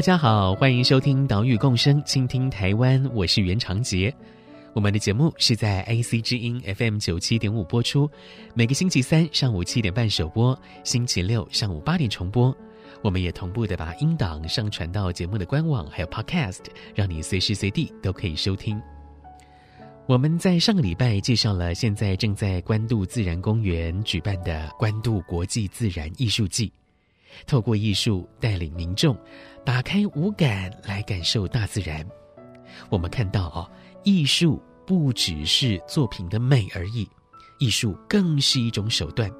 大家好，欢迎收听岛屿共生，倾听台湾，我是袁长杰。我们的节目是在 AC 之音 FM 九七点五播出，每个星期三上午七点半首播，星期六上午八点重播。我们也同步的把音档上传到节目的官网，还有 Podcast，让你随时随地都可以收听。我们在上个礼拜介绍了现在正在关渡自然公园举办的关渡国际自然艺术季。透过艺术带领民众打开五感来感受大自然，我们看到哦，艺术不只是作品的美而已，艺术更是一种手段，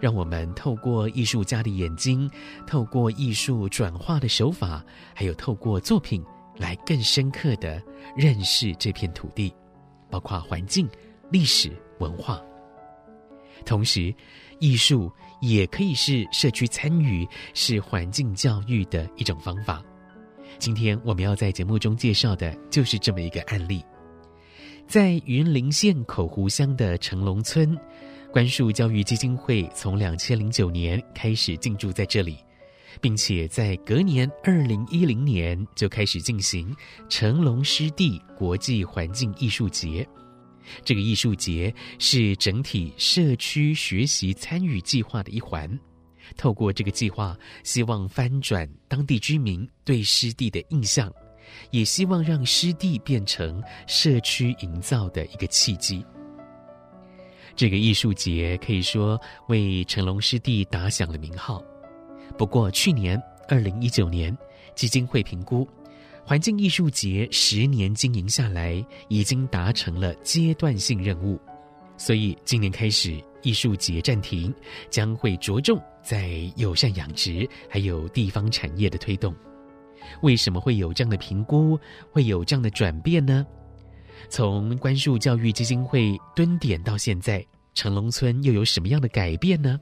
让我们透过艺术家的眼睛，透过艺术转化的手法，还有透过作品来更深刻地认识这片土地，包括环境、历史、文化，同时，艺术也可以是社区参与、是环境教育的一种方法。今天我们要在节目中介绍的就是这么一个案例，在云林县口湖乡的成龙村，关树教育基金会从两千零九年开始进驻在这里，并且在隔年二零一零年就开始进行成龙湿地国际环境艺术节。这个艺术节是整体社区学习参与计划的一环，透过这个计划，希望翻转当地居民对湿地的印象，也希望让湿地变成社区营造的一个契机。这个艺术节可以说为成龙湿地打响了名号。不过，去年二零一九年，基金会评估。环境艺术节十年经营下来，已经达成了阶段性任务，所以今年开始艺术节暂停，将会着重在友善养殖还有地方产业的推动。为什么会有这样的评估，会有这样的转变呢？从关树教育基金会蹲点到现在，成龙村又有什么样的改变呢？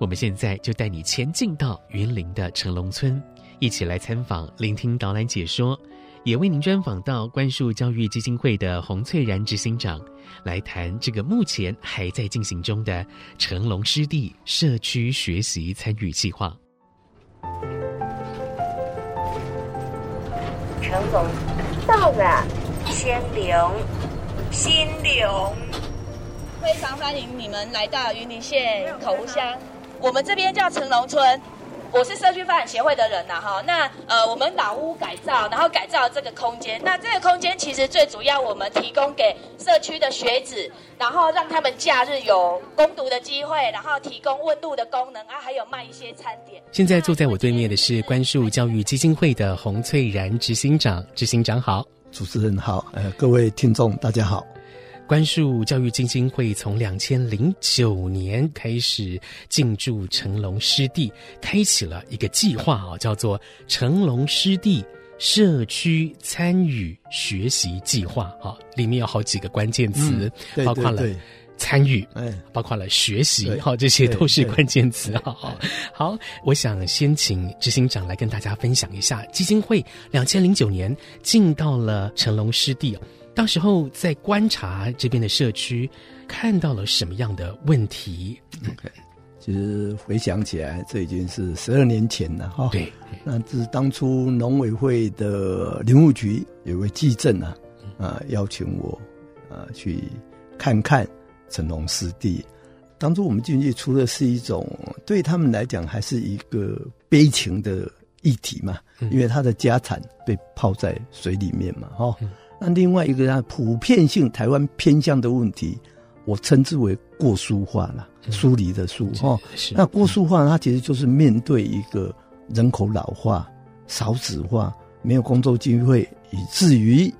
我们现在就带你前进到云林的成龙村。一起来参访，聆听导览解说，也为您专访到关树教育基金会的洪翠然执行长，来谈这个目前还在进行中的成龙湿地社区学习参与计划。成龙到了，先留，心留。非常欢迎你们来到云林县口湖乡，我们这边叫成龙村。我是社区发展协会的人呐，哈，那呃，我们老屋改造，然后改造这个空间。那这个空间其实最主要，我们提供给社区的学子，然后让他们假日有攻读的机会，然后提供问路的功能啊，还有卖一些餐点。现在坐在我对面的是关树教育基金会的洪翠然执行长，执行长好，主持人好，呃，各位听众大家好。关树教育基金会从两千零九年开始进驻成龙湿地，开启了一个计划啊，叫做成龙湿地社区参与学习计划啊，里面有好几个关键词，嗯、包括了参与，哎，包括了学习，好，这些都是关键词啊。好，我想先请执行长来跟大家分享一下，基金会两千零九年进到了成龙湿地。当时候在观察这边的社区，看到了什么样的问题？OK，其实回想起来，这已经是十二年前了哈。对，那这是当初农委会的林务局有位记政啊，啊邀请我啊去看看成龙湿地。当初我们进去，除了是一种对他们来讲还是一个悲情的议题嘛，因为他的家产被泡在水里面嘛，哈。那另外一个呢，普遍性台湾偏向的问题，我称之为过疏化了，疏离的疏哈。那过疏化，它其实就是面对一个人口老化、少子化、没有工作机会，以至于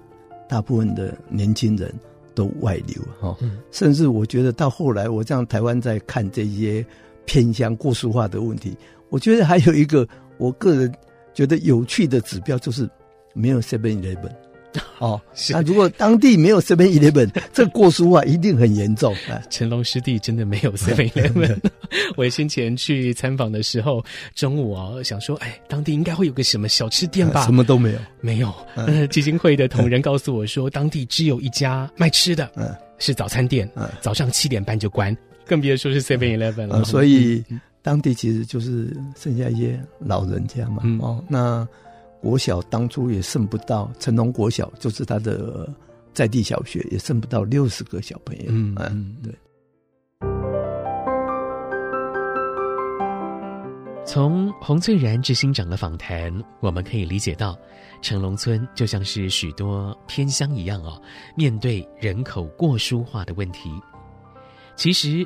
大部分的年轻人都外流哈。甚至我觉得到后来，我这样台湾在看这些偏向过疏化的问题，我觉得还有一个我个人觉得有趣的指标就是没有 Seven Eleven。哦，那如果当地没有 Seven Eleven，这过疏啊一定很严重。成龙师弟真的没有 Seven Eleven。我先前去参访的时候，中午哦，想说，哎，当地应该会有个什么小吃店吧？什么都没有，没有。嗯，基金会的同仁告诉我说，当地只有一家卖吃的，嗯，是早餐店，嗯，早上七点半就关，更别说是 Seven Eleven 了。所以当地其实就是剩下一些老人家嘛。哦，那。国小当初也剩不到，成龙国小就是他的在地小学，也剩不到六十个小朋友。嗯嗯，对。从洪翠然执行长的访谈，我们可以理解到，成龙村就像是许多偏乡一样哦，面对人口过疏化的问题。其实，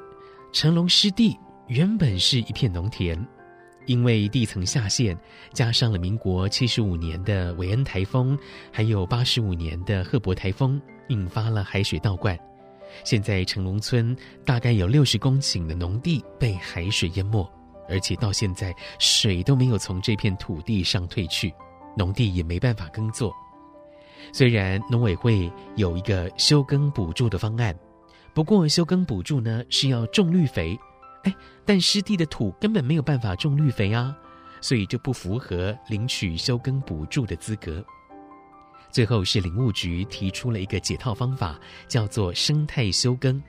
成龙湿地原本是一片农田。因为地层下陷，加上了民国七十五年的韦恩台风，还有八十五年的赫伯台风，引发了海水倒灌。现在成龙村大概有六十公顷的农地被海水淹没，而且到现在水都没有从这片土地上退去，农地也没办法耕作。虽然农委会有一个休耕补助的方案，不过休耕补助呢是要种绿肥。哎，但湿地的土根本没有办法种绿肥啊，所以就不符合领取休耕补助的资格。最后是林务局提出了一个解套方法，叫做生态休耕。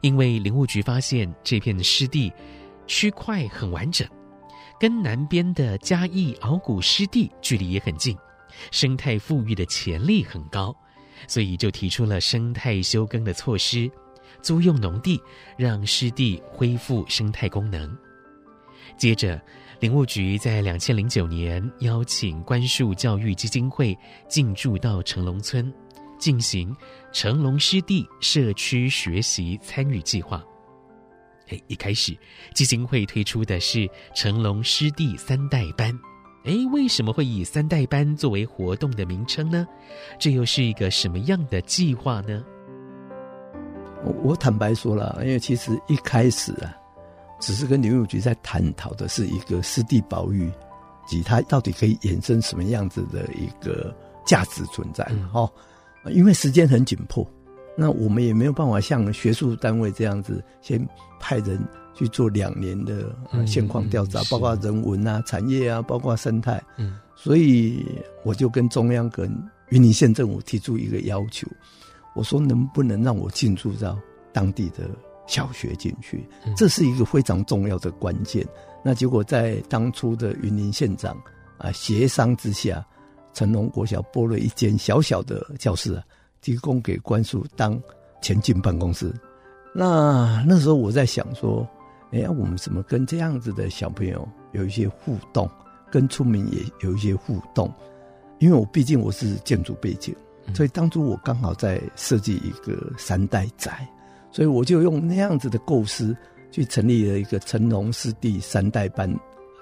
因为林务局发现这片湿地区块很完整，跟南边的嘉义鳌鼓湿地距离也很近，生态复育的潜力很高，所以就提出了生态休耕的措施。租用农地，让湿地恢复生态功能。接着，林务局在两千零九年邀请观树教育基金会进驻到成龙村，进行成龙湿地社区学习参与计划。哎，一开始基金会推出的是成龙湿地三代班。哎，为什么会以三代班作为活动的名称呢？这又是一个什么样的计划呢？我坦白说了，因为其实一开始啊，只是跟林务局在探讨的是一个湿地保育及它到底可以衍生什么样子的一个价值存在哈。嗯、因为时间很紧迫，那我们也没有办法像学术单位这样子，先派人去做两年的现况调查，嗯嗯、包括人文啊、产业啊，包括生态。嗯，所以我就跟中央跟云林县政府提出一个要求。我说能不能让我进驻到当地的小学进去？这是一个非常重要的关键。那结果在当初的云林县长啊协商之下，成龙国小拨了一间小小的教室啊，提供给关叔当前进办公室。那那时候我在想说，哎，我们怎么跟这样子的小朋友有一些互动，跟村民也有一些互动？因为我毕竟我是建筑背景。所以当初我刚好在设计一个三代宅，所以我就用那样子的构思去成立了一个成龙湿地三代班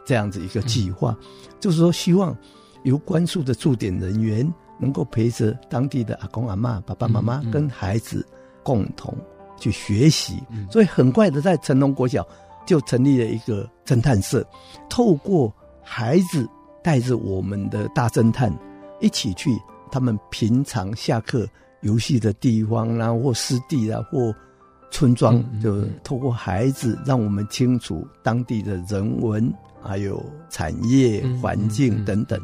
这样子一个计划，嗯、就是说希望由关注的驻点人员能够陪着当地的阿公阿妈、爸爸妈妈跟孩子共同去学习。所以很快的在成龙国小就成立了一个侦探社，透过孩子带着我们的大侦探一起去。他们平常下课游戏的地方啊，或湿地啊，或村庄，就透过孩子，让我们清楚当地的人文，还有产业环境等等。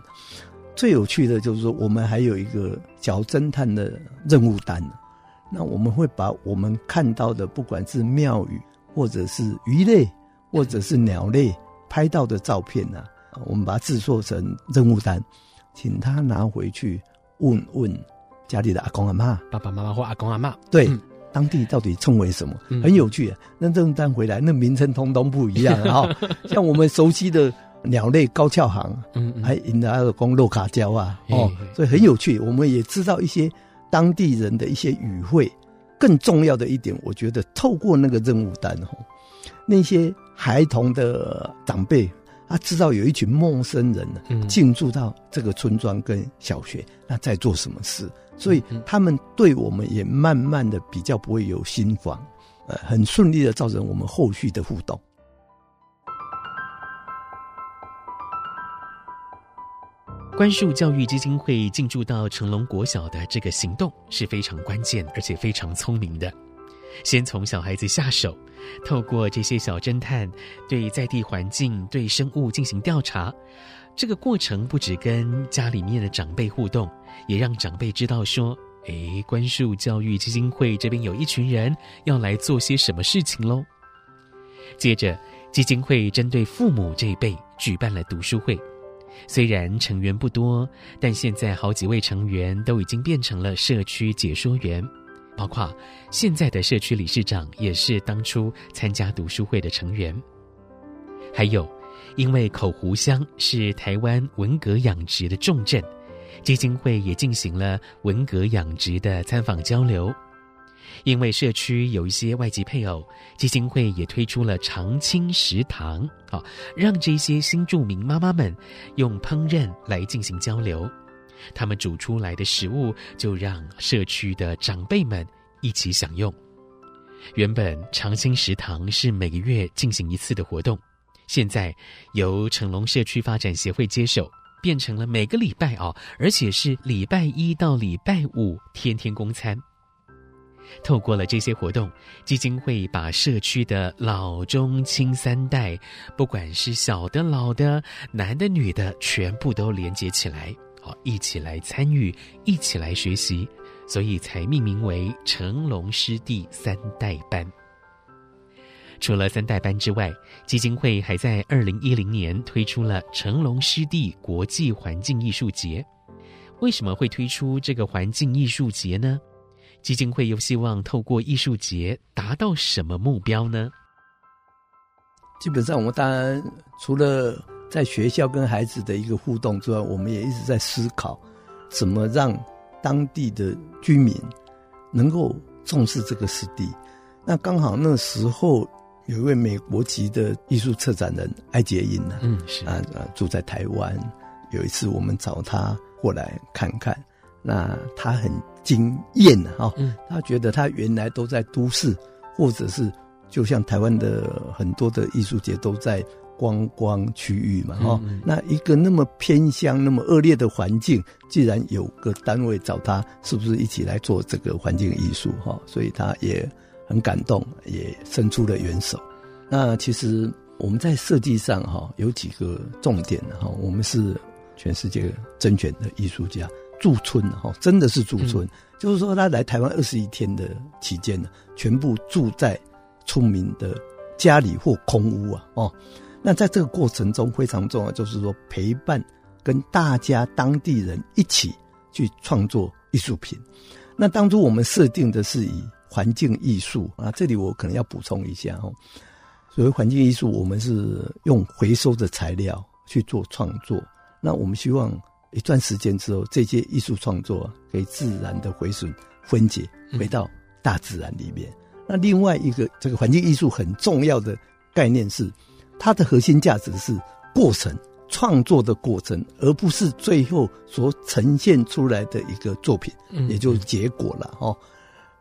最有趣的就是说，我们还有一个小侦探的任务单。那我们会把我们看到的，不管是庙宇，或者是鱼类，或者是鸟类拍到的照片啊，我们把它制作成任务单，请他拿回去。问问家里的阿公阿妈、爸爸妈妈或阿公阿妈，对，嗯、当地到底称为什么？嗯、很有趣。那这种单回来，那名称通通不一样 哈。像我们熟悉的鸟类高翘行，还引来了公洛卡胶啊，哦，所以很有趣。我们也知道一些当地人的一些语汇。更重要的一点，我觉得透过那个任务单哦，那些孩童的长辈，他知道有一群陌生人呢，进驻到这个村庄跟小学，那在做什么事？所以他们对我们也慢慢的比较不会有心防，呃，很顺利的造成我们后续的互动。关树教育基金会进驻到成龙国小的这个行动是非常关键，而且非常聪明的。先从小孩子下手，透过这些小侦探对在地环境、对生物进行调查。这个过程不只跟家里面的长辈互动，也让长辈知道说：“哎，关树教育基金会这边有一群人要来做些什么事情喽。”接着，基金会针对父母这一辈举办了读书会。虽然成员不多，但现在好几位成员都已经变成了社区解说员。包括现在的社区理事长也是当初参加读书会的成员，还有因为口湖乡是台湾文蛤养殖的重镇，基金会也进行了文蛤养殖的参访交流。因为社区有一些外籍配偶，基金会也推出了常青食堂，好让这些新住民妈妈们用烹饪来进行交流。他们煮出来的食物就让社区的长辈们一起享用。原本常青食堂是每个月进行一次的活动，现在由成龙社区发展协会接手，变成了每个礼拜哦，而且是礼拜一到礼拜五天天供餐。透过了这些活动，基金会把社区的老中青三代，不管是小的、老的、男的、女的，全部都连接起来。好，一起来参与，一起来学习，所以才命名为成龙师弟三代班。除了三代班之外，基金会还在二零一零年推出了成龙师弟国际环境艺术节。为什么会推出这个环境艺术节呢？基金会又希望透过艺术节达到什么目标呢？基本上，我们当然除了在学校跟孩子的一个互动之外，我们也一直在思考，怎么让当地的居民能够重视这个湿地。那刚好那时候有一位美国籍的艺术策展人艾洁英呢，嗯，是啊啊，住在台湾。有一次我们找他过来看看，那他很惊艳啊，嗯，他觉得他原来都在都市，或者是就像台湾的很多的艺术节都在。观光区域嘛，哈、嗯，那一个那么偏乡、那么恶劣的环境，既然有个单位找他，是不是一起来做这个环境艺术？哈，所以他也很感动，也伸出了援手。那其实我们在设计上，哈，有几个重点，哈，我们是全世界甄选的艺术家驻村，哈，真的是驻村，嗯、就是说他来台湾二十一天的期间呢，全部住在村民的家里或空屋啊，哦。那在这个过程中非常重要，就是说陪伴跟大家当地人一起去创作艺术品。那当初我们设定的是以环境艺术啊，这里我可能要补充一下哦。所谓环境艺术，我们是用回收的材料去做创作。那我们希望一段时间之后，这些艺术创作可以自然的回损分解回到大自然里面。那另外一个这个环境艺术很重要的概念是。它的核心价值是过程创作的过程，而不是最后所呈现出来的一个作品，也就是结果了哦。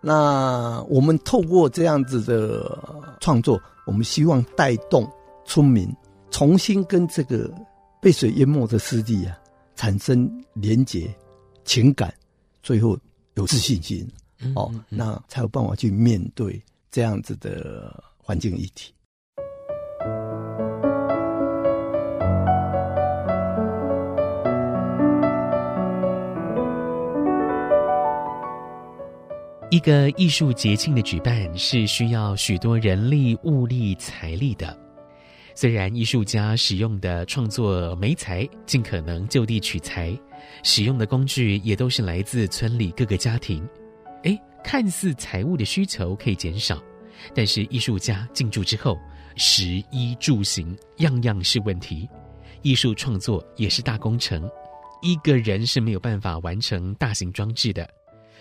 那我们透过这样子的创作，我们希望带动村民重新跟这个被水淹没的湿地啊产生连结、情感，最后有自信心哦，那才有办法去面对这样子的环境议题。一个艺术节庆的举办是需要许多人力、物力、财力的。虽然艺术家使用的创作媒材尽可能就地取材，使用的工具也都是来自村里各个家庭。哎，看似财务的需求可以减少，但是艺术家进驻之后，食衣住行样样是问题。艺术创作也是大工程，一个人是没有办法完成大型装置的。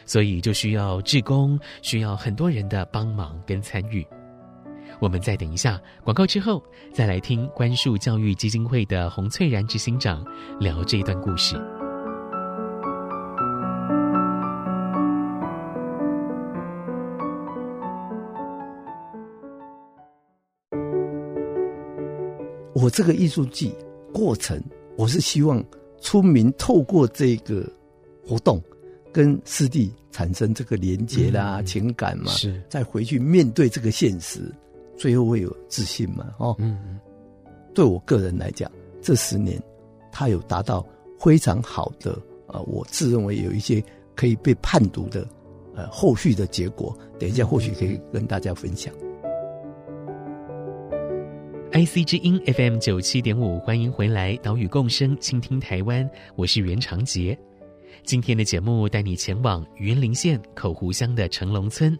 所以就需要志工，需要很多人的帮忙跟参与。我们再等一下广告之后，再来听关树教育基金会的洪翠然执行长聊这一段故事。我这个艺术季过程，我是希望村民透过这个活动，跟师弟产生这个连结啦、嗯、情感嘛，是再回去面对这个现实，最后会有自信嘛？哦，嗯嗯。对我个人来讲，这十年他有达到非常好的啊、呃，我自认为有一些可以被判读的呃后续的结果，等一下或许可以跟大家分享。IC 之音 FM 九七点五，欢迎回来，岛屿共生，倾听台湾，我是袁长杰。今天的节目带你前往云林县口湖乡的成龙村，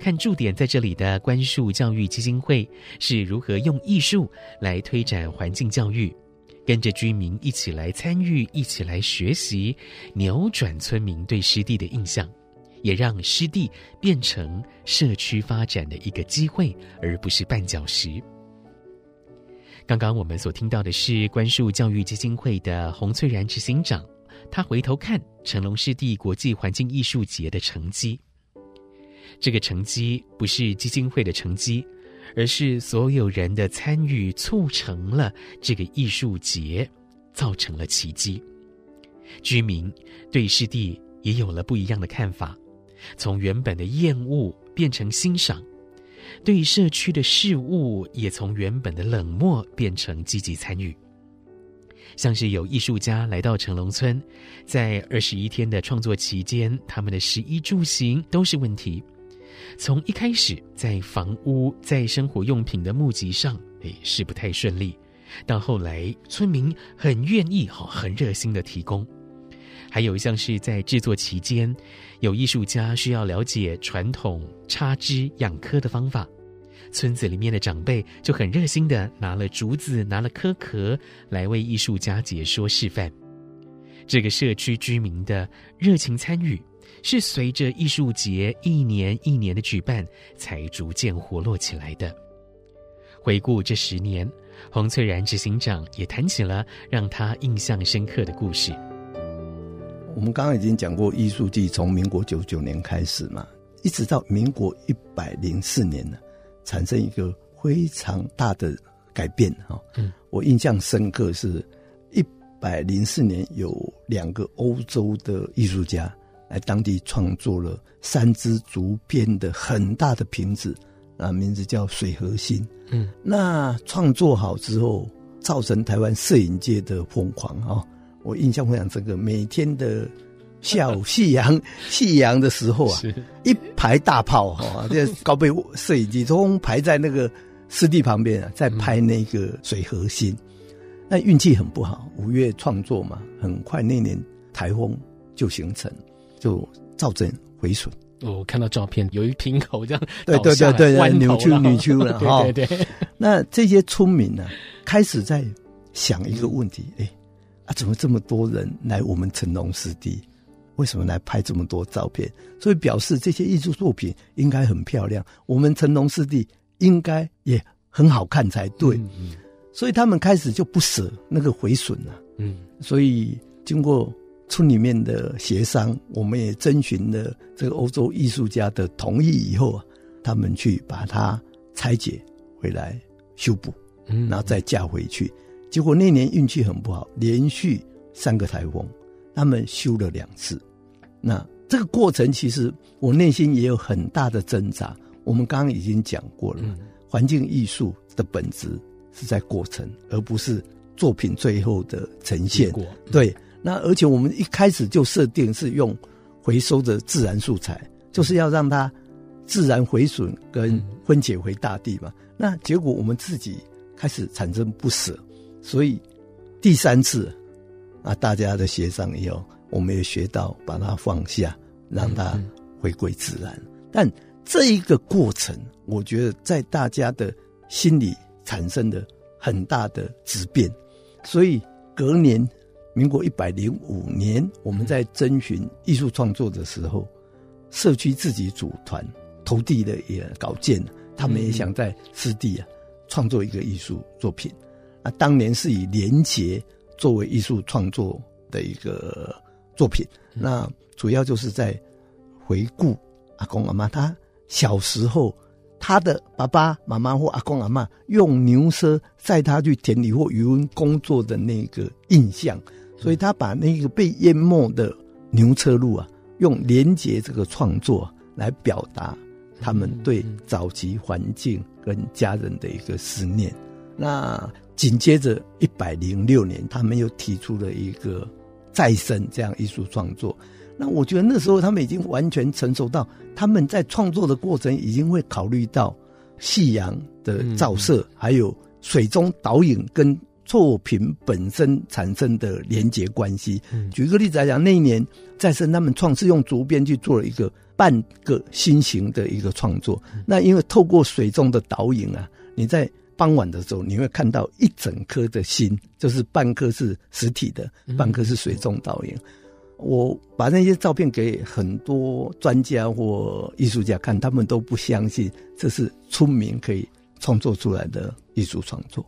看驻点在这里的观树教育基金会是如何用艺术来推展环境教育，跟着居民一起来参与，一起来学习，扭转村民对湿地的印象，也让湿地变成社区发展的一个机会，而不是绊脚石。刚刚我们所听到的是关树教育基金会的洪翠然执行长，他回头看成龙湿地国际环境艺术节的成绩。这个成绩不是基金会的成绩，而是所有人的参与促成了这个艺术节，造成了奇迹。居民对湿地也有了不一样的看法，从原本的厌恶变成欣赏。对社区的事物也从原本的冷漠变成积极参与，像是有艺术家来到成龙村，在二十一天的创作期间，他们的食衣住行都是问题。从一开始在房屋、在生活用品的募集上，哎，是不太顺利，到后来村民很愿意、哈，很热心的提供。还有像是在制作期间，有艺术家需要了解传统插枝养棵的方法，村子里面的长辈就很热心的拿了竹子、拿了壳壳来为艺术家解说示范。这个社区居民的热情参与，是随着艺术节一年一年的举办，才逐渐活络起来的。回顾这十年，洪翠然执行长也谈起了让他印象深刻的故事。我们刚刚已经讲过，艺术季从民国九九年开始嘛，一直到民国一百零四年呢，产生一个非常大的改变哈。嗯，我印象深刻是，一百零四年有两个欧洲的艺术家来当地创作了三只竹编的很大的瓶子，啊，名字叫水和心。嗯，那创作好之后，造成台湾摄影界的疯狂啊。我印象非常深刻，每天的下午夕阳 夕阳的时候啊，一排大炮哈，这高倍摄影机都排在那个湿地旁边啊，在拍那个水核心。那运气很不好，五月创作嘛，很快那年台风就形成，就造成毁损。我看到照片，有一瓶口这样，对对对对，扭曲扭曲了 哈。对对。那这些村民呢，开始在想一个问题，哎。啊，怎么这么多人来我们成龙湿地？为什么来拍这么多照片？所以表示这些艺术作品应该很漂亮，我们成龙师弟应该也很好看才对。嗯嗯、所以他们开始就不舍那个毁损了。嗯，所以经过村里面的协商，我们也征询了这个欧洲艺术家的同意以后啊，他们去把它拆解回来修补，嗯，然后再架回去。结果那年运气很不好，连续三个台风，他们修了两次。那这个过程其实我内心也有很大的挣扎。我们刚刚已经讲过了，嗯、环境艺术的本质是在过程，而不是作品最后的呈现。嗯、对，那而且我们一开始就设定是用回收的自然素材，就是要让它自然毁损跟分解回大地嘛。嗯、那结果我们自己开始产生不舍。所以第三次啊，大家的协商以后，我们也学到把它放下，让它回归自然。但这一个过程，我觉得在大家的心里产生了很大的质变。所以隔年，民国一百零五年，我们在征询艺术创作的时候，社区自己组团投递的也稿件。他们也想在湿地啊创作一个艺术作品。啊，当年是以连结作为艺术创作的一个作品，那主要就是在回顾阿公阿妈他小时候。他的爸爸妈妈或阿公阿妈用牛车载他去田里或渔翁工作的那个印象，所以他把那个被淹没的牛车路啊，用连接这个创作来表达他们对早期环境跟家人的一个思念。那紧接着一百零六年，他们又提出了一个再生这样艺术创作。那我觉得那时候他们已经完全成熟到，他们在创作的过程已经会考虑到夕阳的照射，嗯、还有水中倒影跟作品本身产生的连结关系。嗯、举个例子来讲，那一年再生他们创是用竹编去做了一个半个心形的一个创作。嗯、那因为透过水中的倒影啊，你在傍晚的时候你会看到一整颗的心，就是半颗是实体的，半颗是水中倒影。嗯我把那些照片给很多专家或艺术家看，他们都不相信这是村民可以创作出来的艺术创作。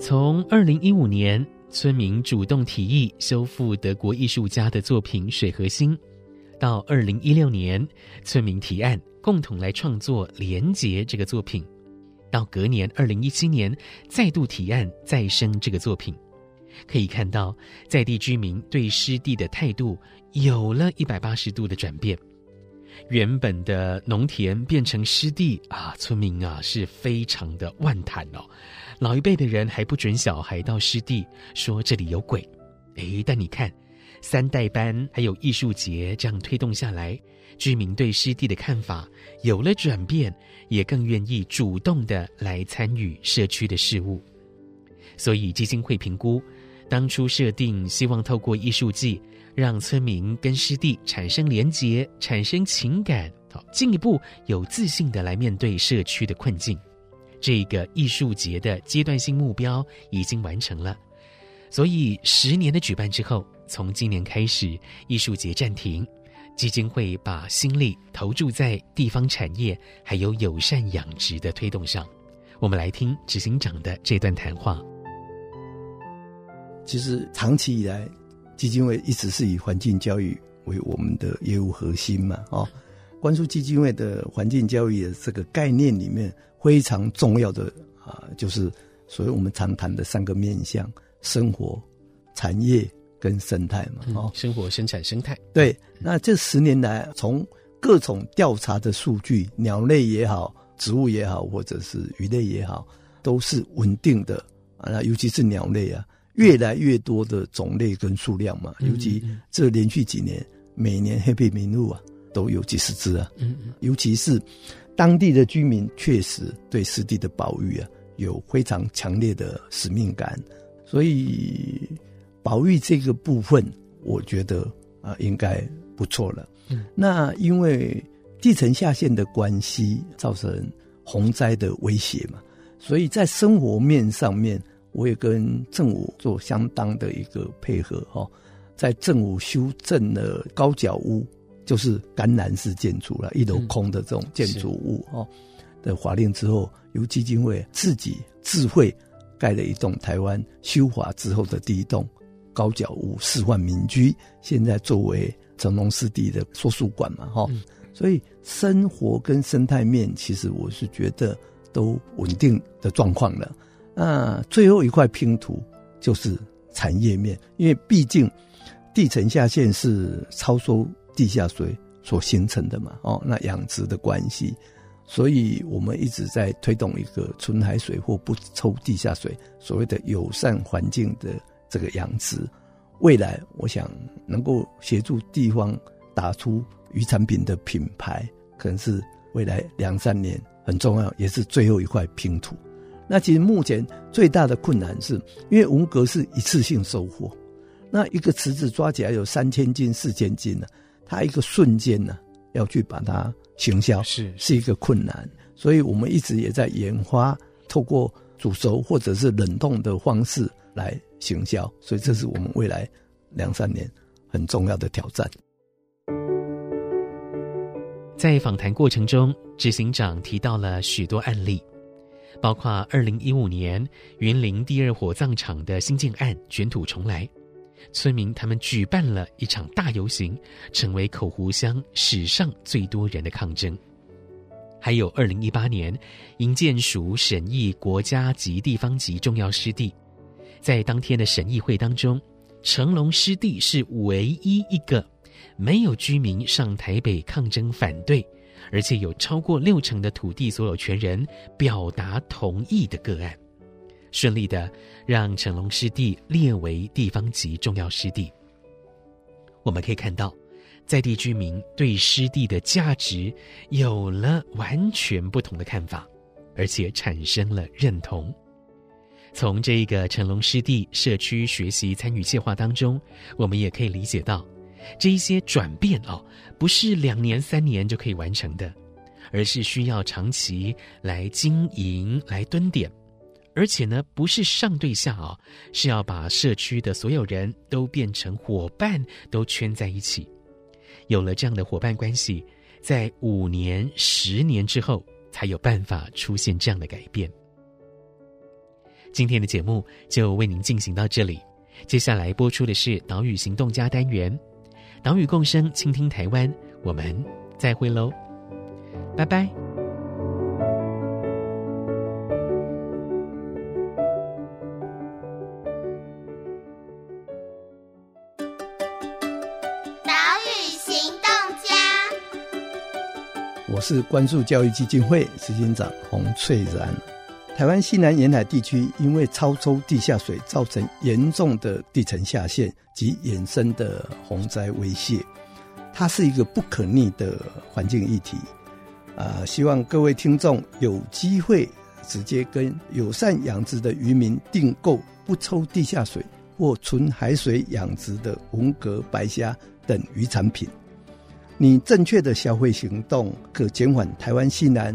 从二零一五年，村民主动提议修复德国艺术家的作品《水和星》，到二零一六年，村民提案共同来创作《连结》这个作品。到隔年，二零一七年再度提案再生这个作品，可以看到在地居民对湿地的态度有了一百八十度的转变。原本的农田变成湿地啊，村民啊是非常的万谈哦。老一辈的人还不准小孩到湿地，说这里有鬼。诶，但你看，三代班还有艺术节这样推动下来。居民对湿地的看法有了转变，也更愿意主动的来参与社区的事务。所以基金会评估，当初设定希望透过艺术季，让村民跟湿地产生连结、产生情感，好进一步有自信的来面对社区的困境。这个艺术节的阶段性目标已经完成了，所以十年的举办之后，从今年开始，艺术节暂停。基金会把心力投注在地方产业还有友善养殖的推动上。我们来听执行长的这段谈话。其实长期以来，基金会一直是以环境教育为我们的业务核心嘛。哦，关注基金会的环境教育的这个概念里面，非常重要的啊，就是所谓我们常谈的三个面向：生活、产业。跟生态嘛，哦、嗯，生活、生产、生态。对，那这十年来，从各种调查的数据，鸟类也好，植物也好，或者是鱼类也好，都是稳定的啊。那尤其是鸟类啊，越来越多的种类跟数量嘛。尤其这连续几年，每年黑背麋鹿啊，都有几十只啊。嗯嗯。尤其是当地的居民，确实对湿地的保育啊，有非常强烈的使命感，所以。保育这个部分，我觉得啊、呃，应该不错了。嗯，那因为地层下陷的关系，造成洪灾的威胁嘛，所以在生活面上面，我也跟政府做相当的一个配合哈，在政府修正了高脚屋，就是橄榄式建筑了，一楼空的这种建筑物哦的法令之后，由基金会自己自费盖了一栋台湾修法之后的第一栋。高脚屋四万民居，现在作为成龙湿地的说书馆嘛，哈、嗯，所以生活跟生态面，其实我是觉得都稳定的状况了。那最后一块拼图就是产业面，因为毕竟地层下陷是超收地下水所形成的嘛，哦，那养殖的关系，所以我们一直在推动一个纯海水或不抽地下水，所谓的友善环境的。这个养殖，未来我想能够协助地方打出鱼产品的品牌，可能是未来两三年很重要，也是最后一块拼图。那其实目前最大的困难是，因为文革是一次性收获，那一个池子抓起来有三千斤、四千斤呢，它一个瞬间呢要去把它行销，是。是一个困难，所以我们一直也在研发，透过煮熟或者是冷冻的方式来。行销，所以这是我们未来两三年很重要的挑战。在访谈过程中，执行长提到了许多案例，包括二零一五年云林第二火葬场的新建案卷土重来，村民他们举办了一场大游行，成为口湖乡史上最多人的抗争。还有二零一八年营建署审议国家级地方级重要湿地，在当天的审议会当中，成龙湿地是唯一一个。没有居民上台北抗争反对，而且有超过六成的土地所有权人表达同意的个案，顺利的让成龙湿地列为地方级重要湿地。我们可以看到，在地居民对湿地的价值有了完全不同的看法，而且产生了认同。从这个成龙湿地社区学习参与计划当中，我们也可以理解到。这一些转变哦，不是两年三年就可以完成的，而是需要长期来经营、来蹲点，而且呢，不是上对下哦，是要把社区的所有人都变成伙伴，都圈在一起。有了这样的伙伴关系，在五年、十年之后，才有办法出现这样的改变。今天的节目就为您进行到这里，接下来播出的是岛屿行动家单元。岛屿共生，倾听台湾，我们再会喽，拜拜。岛屿行动家，我是关注教育基金会执行长洪翠然。台湾西南沿海地区因为超抽地下水，造成严重的地层下陷及衍生的洪灾威胁，它是一个不可逆的环境议题。啊、希望各位听众有机会直接跟友善养殖的渔民订购不抽地下水或纯海水养殖的文蛤、白虾等鱼产品。你正确的消费行动，可减缓台湾西南。